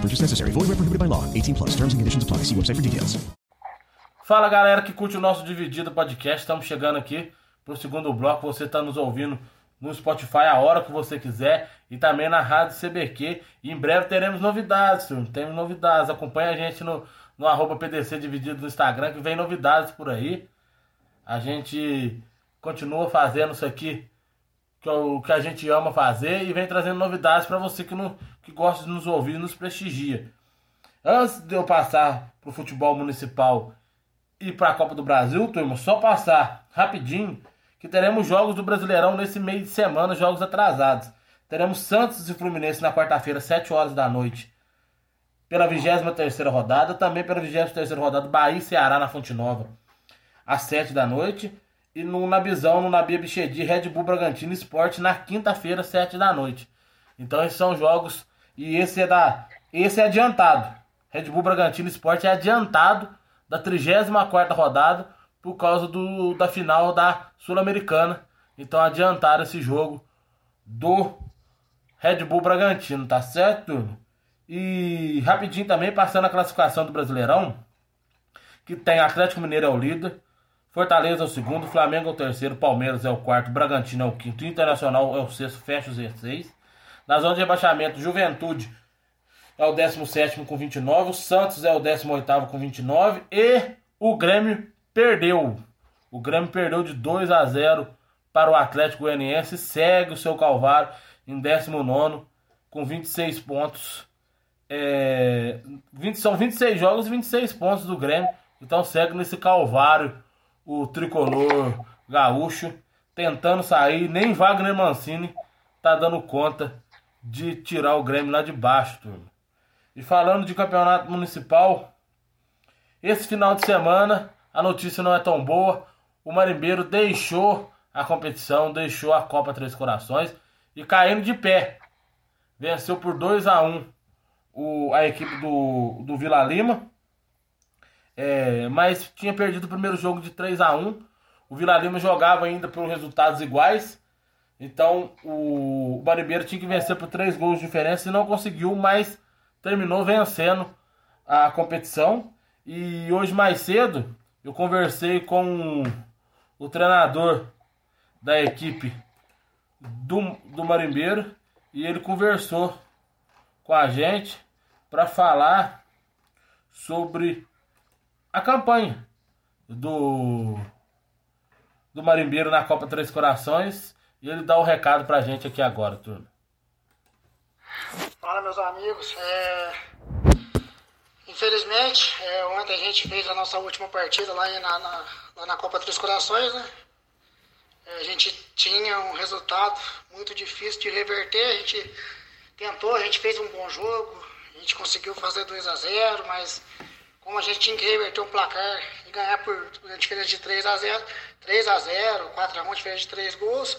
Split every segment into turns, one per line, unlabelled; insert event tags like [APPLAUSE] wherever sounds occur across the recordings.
Purchase necessary. Void where prohibited by law. 18 plus. Terms and conditions apply. See website for details.
Fala, galera que curte o nosso Dividido Podcast. Estamos chegando aqui pro segundo bloco. Você está nos ouvindo no Spotify a hora que você quiser e também na Rádio CBQ. E em breve teremos novidades, senhor. Temos novidades. Acompanhe a gente no, no arroba PDC Dividido no Instagram que vem novidades por aí. A gente continua fazendo isso aqui que é o que a gente ama fazer e vem trazendo novidades para você que, não, que gosta de nos ouvir e nos prestigia. Antes de eu passar para o futebol municipal e para a Copa do Brasil, turma, só passar rapidinho que teremos jogos do Brasileirão nesse meio de semana, jogos atrasados. Teremos Santos e Fluminense na quarta-feira, 7 horas da noite, pela 23 rodada. Também pela 23 rodada, Bahia e Ceará na Fonte Nova, às 7 da noite. E no Nabizão, no Nabia Bichedi, Red Bull Bragantino Esporte na quinta-feira, 7 da noite. Então esses são jogos. E esse é da. Esse é adiantado. Red Bull Bragantino Esporte é adiantado da 34 rodada por causa do, da final da Sul-Americana. Então adiantaram esse jogo do Red Bull Bragantino, tá certo? E rapidinho também, passando a classificação do Brasileirão, que tem Atlético Mineiro é o líder, Fortaleza é o segundo, Flamengo é o terceiro, Palmeiras é o quarto, Bragantino é o quinto, Internacional é o sexto, fecha os 16. Na zona de rebaixamento, Juventude é o 17 com 29, o Santos é o 18 com 29 e o Grêmio perdeu. O Grêmio perdeu de 2 a 0 para o Atlético Goianiense, segue o seu calvário em 19 com 26 pontos. É, 20, são 26 jogos e 26 pontos do Grêmio. Então segue nesse calvário o tricolor gaúcho tentando sair. Nem Wagner Mancini tá dando conta de tirar o Grêmio lá de baixo, turma. E falando de campeonato municipal, esse final de semana a notícia não é tão boa. O Marimbeiro deixou a competição, deixou a Copa Três Corações e caindo de pé. Venceu por 2 a 1 o, a equipe do, do Vila Lima. É, mas tinha perdido o primeiro jogo de 3 a 1 O Vila Lima jogava ainda por resultados iguais. Então o, o Marimbeiro tinha que vencer por 3 gols de diferença e não conseguiu, mas terminou vencendo a competição. E hoje mais cedo eu conversei com o treinador da equipe do, do Marimbeiro e ele conversou com a gente para falar sobre a campanha do do Marimbeiro na Copa Três Corações e ele dá o recado pra gente aqui agora, turma.
Fala meus amigos, é... infelizmente é, ontem a gente fez a nossa última partida lá na, na, lá na Copa Três Corações, né? A gente tinha um resultado muito difícil de reverter, a gente tentou, a gente fez um bom jogo, a gente conseguiu fazer 2 a 0 mas como a gente tinha que reverter um placar e ganhar por diferença de 3 a 0 3 a 0 4 a 1 diferença de 3 gols,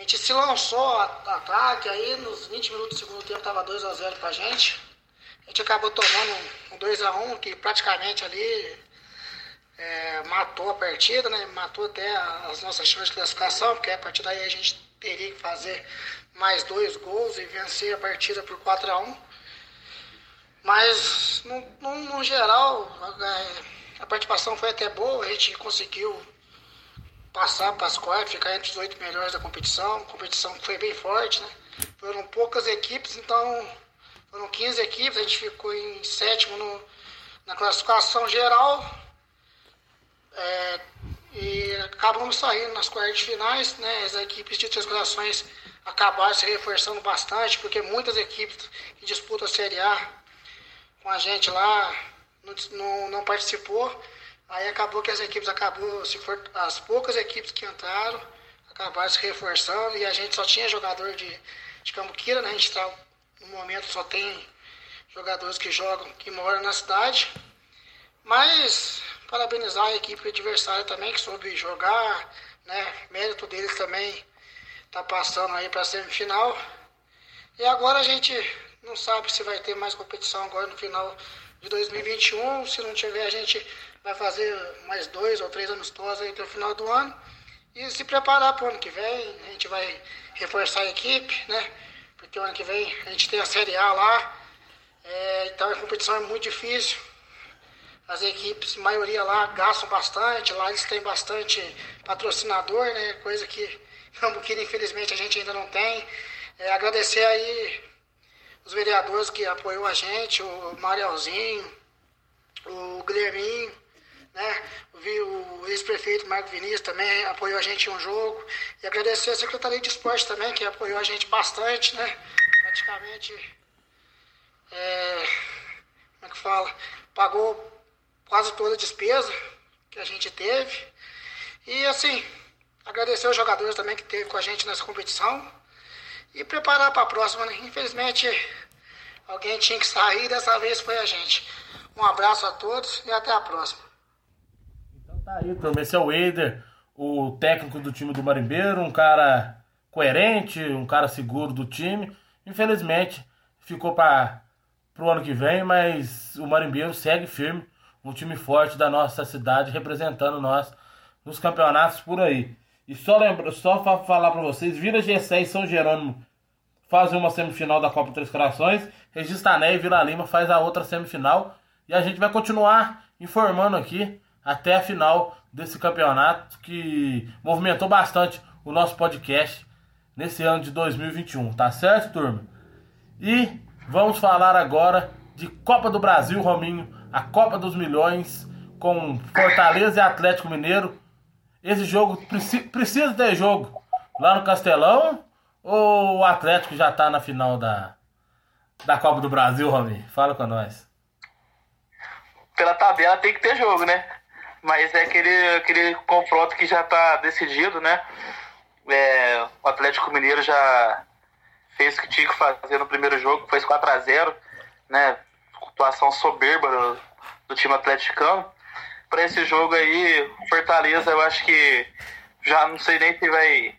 a gente se lançou ataque, aí nos 20 minutos do segundo tempo estava 2 a 0 pra gente. A gente acabou tomando um 2 a 1 que praticamente ali é, matou a partida, né? Matou até as nossas chances de classificação, porque a partir daí a gente teria que fazer mais dois gols e vencer a partida por 4 a 1 Mas, no, no, no geral, a, a participação foi até boa, a gente conseguiu passar para as quartas, ficar entre os oito melhores da competição. Competição que foi bem forte, né? Foram poucas equipes, então foram 15 equipes, a gente ficou em sétimo no, na classificação geral. É, e acabamos saindo nas quartas finais, né? As equipes de Três Corações acabaram se reforçando bastante, porque muitas equipes que disputam a Série A com a gente lá não, não, não participou. Aí acabou que as equipes acabou, se for, as poucas equipes que entraram acabaram se reforçando e a gente só tinha jogador de, de Cambuquira, né? A gente tá, no momento só tem jogadores que jogam, que moram na cidade. Mas parabenizar a equipe adversária também, que soube jogar, né? Mérito deles também tá passando aí para semifinal. E agora a gente não sabe se vai ter mais competição agora no final de 2021. Se não tiver, a gente vai fazer mais dois ou três amistosos aí até o final do ano. E se preparar para o ano que vem. A gente vai reforçar a equipe, né? Porque o ano que vem a gente tem a Série A lá. É, então a competição é muito difícil. As equipes, a maioria lá, gastam bastante. Lá eles têm bastante patrocinador, né? Coisa que [LAUGHS] Cambuquira, infelizmente, a gente ainda não tem. É, agradecer aí os vereadores que apoiou a gente, o Marielzinho, o Guilherminho, né? O ex-prefeito Marco Vinícius também apoiou a gente em um jogo. E agradecer a Secretaria de Esporte também, que apoiou a gente bastante, né? Praticamente, é, como é que fala? Pagou quase toda a despesa que a gente teve. E assim, agradecer os jogadores também que teve com a gente nessa competição. E preparar para a próxima, né? Infelizmente, alguém tinha que sair, dessa vez foi a gente. Um abraço a todos e até a próxima.
Então tá aí, turma. Esse é o Eider, o técnico do time do Marimbeiro, um cara coerente, um cara seguro do time. Infelizmente, ficou para o ano que vem, mas o Marimbeiro segue firme, um time forte da nossa cidade, representando nós nos campeonatos por aí. E só lembra, só falar para vocês, Vila G6 e São Jerônimo fazem uma semifinal da Copa Três Corações, Registané e Vila Lima faz a outra semifinal e a gente vai continuar informando aqui até a final desse campeonato que movimentou bastante o nosso podcast nesse ano de 2021, tá certo, turma? E vamos falar agora de Copa do Brasil, Rominho, a Copa dos Milhões com Fortaleza e Atlético Mineiro. Esse jogo preci precisa ter jogo lá no Castelão ou o Atlético já tá na final da, da Copa do Brasil, Rominho? Fala com nós.
Pela tabela tem que ter jogo, né? Mas é aquele, aquele confronto que já tá decidido, né? É, o Atlético Mineiro já fez o que tinha que fazer no primeiro jogo, foi 4 a 0 né? Atuação soberba do, do time atleticano. Para esse jogo aí, Fortaleza, eu acho que já não sei nem se vai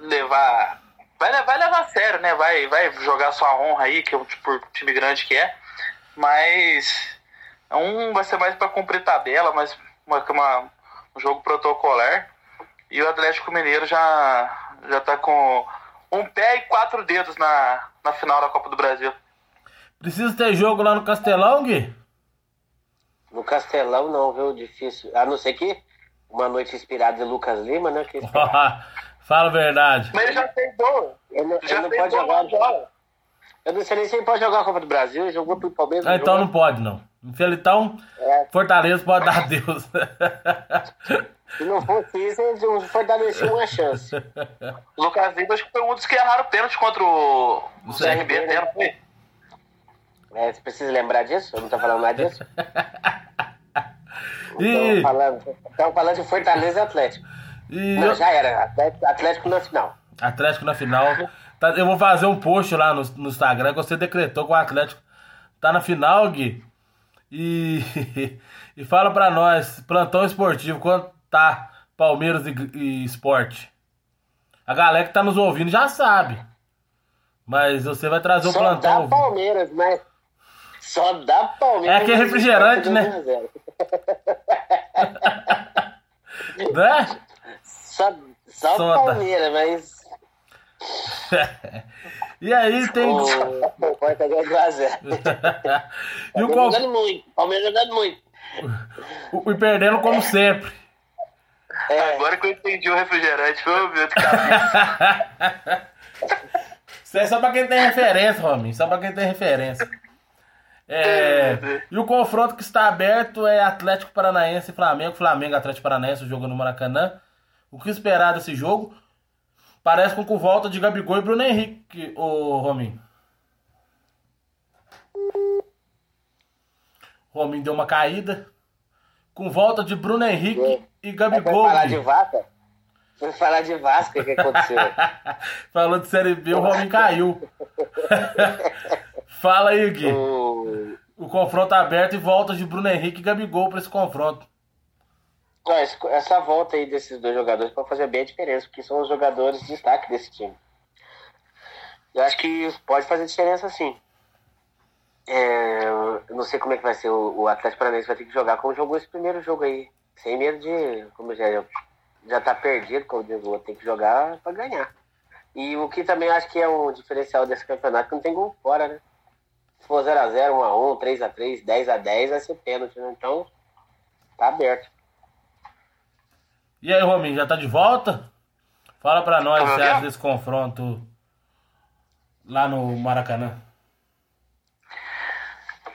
levar. Vai, vai levar a sério, né? Vai, vai jogar sua honra aí, que é o tipo, time grande que é. Mas um vai ser mais para cumprir tabela, mas uma, uma, um jogo protocolar. E o Atlético Mineiro já, já tá com um pé e quatro dedos na, na final da Copa do Brasil.
Precisa ter jogo lá no Castelão, Gui?
No Castelão não, viu? Difícil. A não ser que uma noite inspirada em Lucas Lima, né? Que [LAUGHS]
Fala a verdade.
Mas ele já tem gol.
Ele,
Já
ele não
tem
pode jogar.
na bola.
Eu não sei nem se ele pode jogar a Copa do Brasil. Ele jogou pro Palmeiras.
Ah, então
jogou.
não pode, não. Então,
É.
Fortaleza pode dar Deus.
Se não fosse isso, eles fortaleciam uma chance.
O [LAUGHS] Lucas Lima acho que foi um dos que erraram o pênalti contra o, o CRB, né?
É, você precisa lembrar disso? Eu não tô falando nada disso? [LAUGHS]
E,
Estamos falando, tamo falando de Fortaleza e Atlético.
e
Não, já era. Atlético, Atlético na final.
Atlético na final. Tá, eu vou fazer um post lá no, no Instagram que você decretou que o Atlético tá na final, Gui. E, [LAUGHS] e fala pra nós, plantão esportivo, quanto tá Palmeiras e, e Esporte? A galera que tá nos ouvindo já sabe. Mas você vai trazer o
Só
plantão.
dá Palmeiras, mas. Só dá Palmeiras.
É aquele refrigerante, né?
2 a 0.
Né?
Só, só
dá.
Palmeiras, mas. [LAUGHS]
E aí tem.
O o Porta ganhou 2 a 0.
e o,
Palmeiras jogando muito. Palmeiras jogando muito.
o- e perdendo como sempre.
É,
Agora que eu entendi o refrigerante, foi o meu de cabeça. [LAUGHS]
Isso é só pra quem tem referência, Rominho. Só pra quem tem referência. É, e o confronto que está aberto é Atlético Paranaense e Flamengo. Flamengo, Atlético Paranaense, o jogo no Maracanã. O que esperar desse jogo? Parece com com volta de Gabigol e Bruno Henrique, o Rominho. Rominho deu uma caída. Com volta de Bruno Henrique e Gabigol.
Vai falar de vaca? Vai falar de Vasco, o que aconteceu? [LAUGHS]
Falou de Série B, o Rominho caiu. [LAUGHS] Fala aí, Gui.
O-
O confronto aberto e volta de Bruno Henrique e Gabigol para esse confronto.
Essa volta aí desses dois jogadores pode fazer bem a diferença, porque são os jogadores de destaque desse time. Eu acho que pode fazer diferença sim. É, eu não sei como é que vai ser. O, Atlético Paranaense vai ter que jogar como jogou esse primeiro jogo aí. Sem medo de. Como já, já tá perdido, como digo, tem que jogar pra ganhar. E o que também acho que é um diferencial desse campeonato, que não tem gol fora, né? Se for 0x0, 1x1, 3x3, 10x10, vai ser pênalti, né? Então, tá aberto.
E aí, Rominho, já tá de volta? Fala pra nós o que você acha desse confronto lá no Maracanã.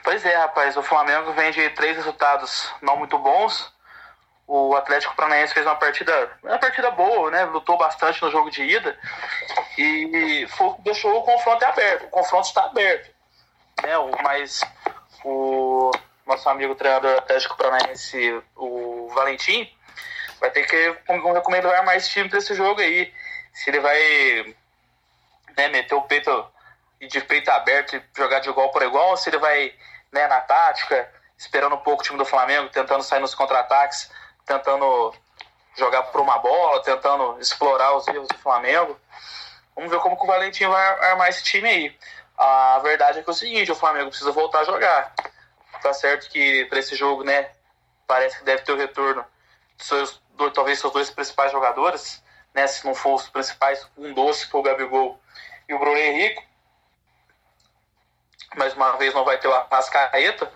Pois é, rapaz. O Flamengo vem de três resultados não muito bons. O Atlético Paranaense fez uma partida, uma partida boa, né? Lutou bastante no jogo de ida e foi- deixou o confronto aberto. O confronto está aberto, né? O, mas o nosso amigo treinador Atlético Paranaense, o Valentim, vai ter que com- recomendar mais time para esse jogo aí. Se ele vai né, meter o peito de peito aberto e jogar de igual por igual, se ele vai né, na tática, esperando um pouco o time do Flamengo, tentando sair nos contra-ataques, tentando jogar por uma bola, tentando explorar os erros do Flamengo. Vamos ver como que o Valentim vai armar esse time aí. A verdade é que é o seguinte, o Flamengo precisa voltar a jogar. Tá certo que para esse jogo, né, parece que deve ter o retorno dos seus, do- talvez seus dois principais jogadores, né, se não for os principais, um doce for o Gabigol e o Bruno Henrique. Mais uma vez não vai ter o Arrascaeta,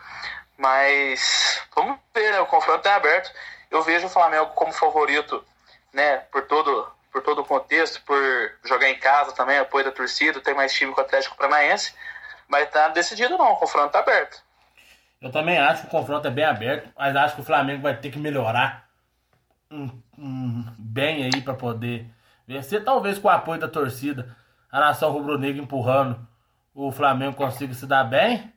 mas vamos ver, né, o confronto é aberto. Eu vejo o Flamengo como favorito, né, por todo por todo o contexto, por jogar em casa também, apoio da torcida, tem mais time que o Atlético Paranaense, mas tá decidido não, o confronto tá aberto.
Eu também acho que o confronto é bem aberto, mas acho que o Flamengo vai ter que melhorar um, um bem aí pra poder vencer. Talvez com o apoio da torcida, a nação rubro-negra empurrando, o Flamengo consiga se dar bem,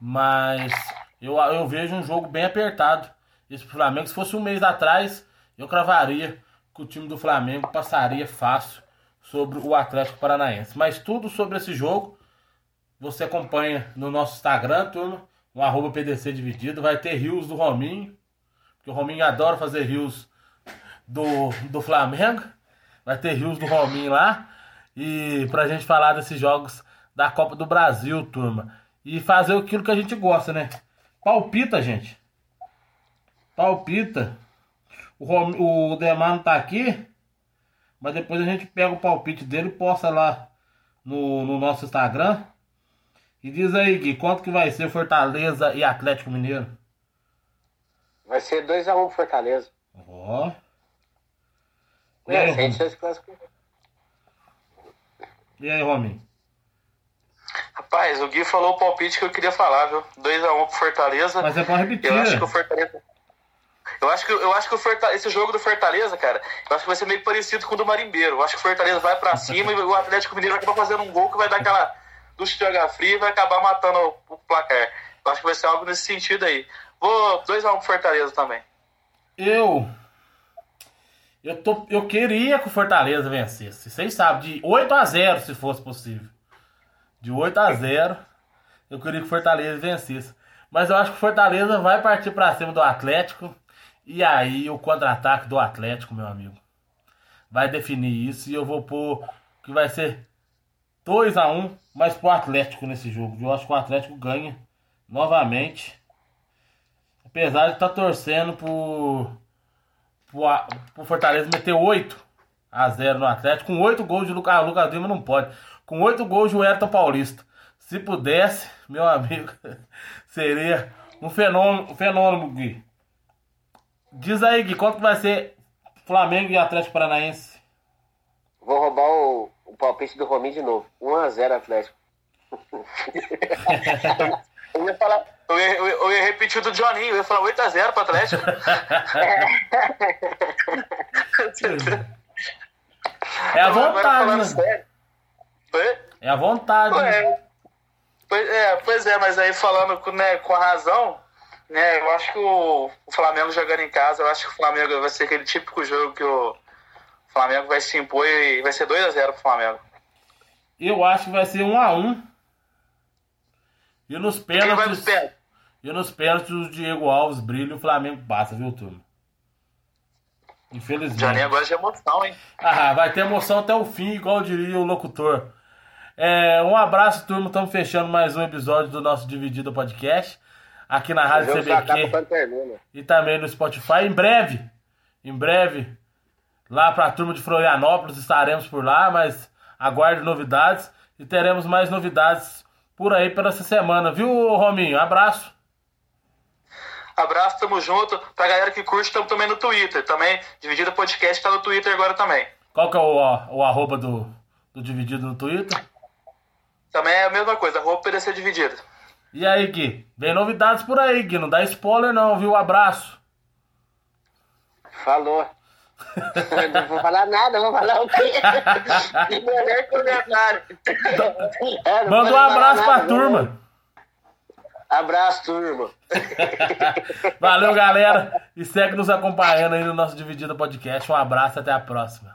mas eu, eu vejo um jogo bem apertado. Esse Flamengo, se fosse um mês atrás, eu cravaria que o time do Flamengo passaria fácil sobre o Atlético Paranaense. Mas tudo sobre esse jogo você acompanha no nosso Instagram, turma, no arroba PDC Dividido. Vai ter rios do Rominho, porque o Rominho adora fazer rios do, do Flamengo. Vai ter rios do Rominho lá. E pra gente falar desses jogos da Copa do Brasil, turma. E fazer aquilo que a gente gosta, né? Palpita, gente. Palpita. O, Rom, o Demar não tá aqui. Mas depois a gente pega o palpite dele e posta lá no, no nosso Instagram. E diz aí, Gui, quanto que vai ser Fortaleza e Atlético Mineiro?
Vai ser 2x1 pro Fortaleza.
Ó. E aí,
É, sem
Rominho?
chance de classificar.
E aí, Rominho?
Rapaz, o Gui falou o palpite que eu queria falar, viu? 2x1 pro Fortaleza.
Mas é pra repetir.
Eu acho que o Fortaleza. Eu acho que, eu acho que o esse jogo do Fortaleza, cara, eu acho que vai ser meio parecido com o do Marimbeiro. Eu acho que o Fortaleza vai pra cima e o Atlético Mineiro vai acabar fazendo um gol que vai dar aquela ducha de água fria e vai acabar matando o, o placar. Eu acho que vai ser algo nesse sentido aí. Vou 2x1 pro Fortaleza também.
Eu. Eu, tô, eu queria que o Fortaleza vencesse. Vocês sabem, de 8 a 0 se fosse possível. De 8 a 0 eu queria que o Fortaleza vencesse. Mas eu acho que o Fortaleza vai partir pra cima do Atlético. E aí o contra-ataque do Atlético, meu amigo. Vai definir isso. E eu vou pôr que vai ser 2 a 1 mas pro Atlético nesse jogo. Eu acho que o Atlético ganha novamente. Apesar de estar torcendo por, por Fortaleza meter 8 a 0 no Atlético. Com 8 gols de Lucas, ah, Lucas Lima não pode. Com 8 gols de Wellington Paulista. Se pudesse, meu amigo, [LAUGHS] seria um fenômeno, um fenômeno, Gui. Diz aí, Gui, quanto vai ser Flamengo e Atlético Paranaense?
Vou roubar o, o palpite do Rominho de novo. 1x0 Atlético. [LAUGHS]
Eu ia falar. Eu ia, eu ia- eu ia repetir o do Johninho, eu ia falar 8x0 pro Atlético.
É a vontade, né? É a vontade.
pois, é, pois é, mas aí falando né, com a razão, né, eu acho que o, o Flamengo jogando em casa, eu acho que o Flamengo vai ser aquele típico jogo que o Flamengo vai se impor e vai ser 2x0 pro Flamengo.
Eu acho que vai ser um a um. E nos
nos
pênaltis.
pênaltis?
E nos pênaltis o Diego Alves brilha e o Flamengo passa, viu, turma? Infelizmente.
Johnny gosta de emoção, hein?
Ah, vai ter emoção até o fim, igual diria o locutor. É, um abraço, turma. Estamos fechando mais um episódio do nosso Dividido Podcast. Aqui na Rádio CBQ
termina.
e também no Spotify. Em breve, em breve, lá para a turma de Florianópolis estaremos por lá, mas aguarde novidades e teremos mais novidades por aí para essa semana, viu, Rominho? Abraço.
Abraço, tamo junto. Pra galera que curte, estamos também no Twitter. Também, Dividida Podcast tá no Twitter agora também.
Qual que é o, o arroba do, do Dividido no Twitter?
Também é a mesma coisa, roupa PDC dividida.
E aí, Gui? Vem novidades por aí, Gui. Não dá spoiler não, viu? Abraço.
Falou. não vou falar nada, vou falar o quê? Melhor comentário. É,
Manda um abraço pra
nada,
turma.
Abraço, turma. [LAUGHS]
Valeu, galera. E segue nos acompanhando aí no nosso Dividida Podcast. Um abraço, até a próxima.